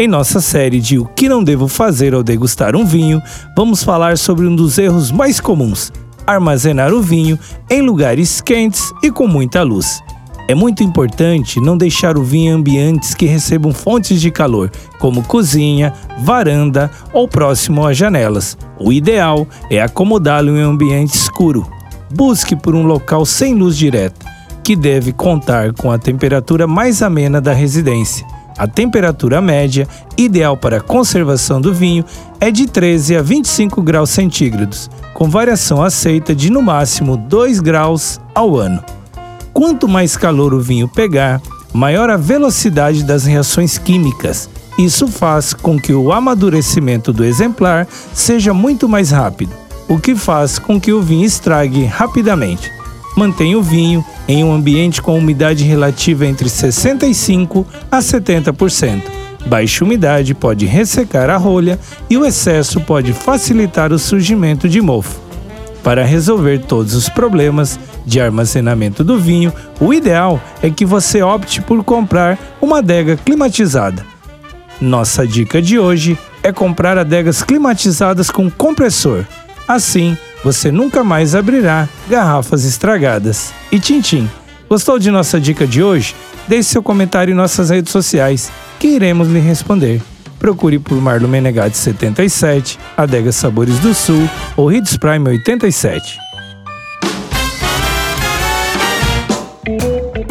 Em nossa série de O que não devo fazer ao degustar um vinho, vamos falar sobre um dos erros mais comuns: armazenar o vinho em lugares quentes e com muita luz. É muito importante não deixar o vinho em ambientes que recebam fontes de calor, como cozinha, varanda ou próximo às janelas. O ideal é acomodá-lo em um ambiente escuro. Busque por um local sem luz direta, que deve contar com a temperatura mais amena da residência. A temperatura média, ideal para a conservação do vinho, é de 13 a 25 graus centígrados, com variação aceita de no máximo 2 graus ao ano. Quanto mais calor o vinho pegar, maior a velocidade das reações químicas. Isso faz com que o amadurecimento do exemplar seja muito mais rápido, o que faz com que o vinho estrague rapidamente. Mantenha o vinho em um ambiente com umidade relativa entre 65% a 70%. Baixa umidade pode ressecar a rolha e o excesso pode facilitar o surgimento de mofo. Para resolver todos os problemas de armazenamento do vinho, o ideal é que você opte por comprar uma adega climatizada. Nossa dica de hoje é comprar adegas climatizadas com compressor. Assim, você nunca mais abrirá garrafas estragadas. E Tintim, gostou de nossa dica de hoje? Deixe seu comentário em nossas redes sociais, que iremos lhe responder. Procure por Marlon Menegatti 77, Adega Sabores do Sul ou Hits Prime 87.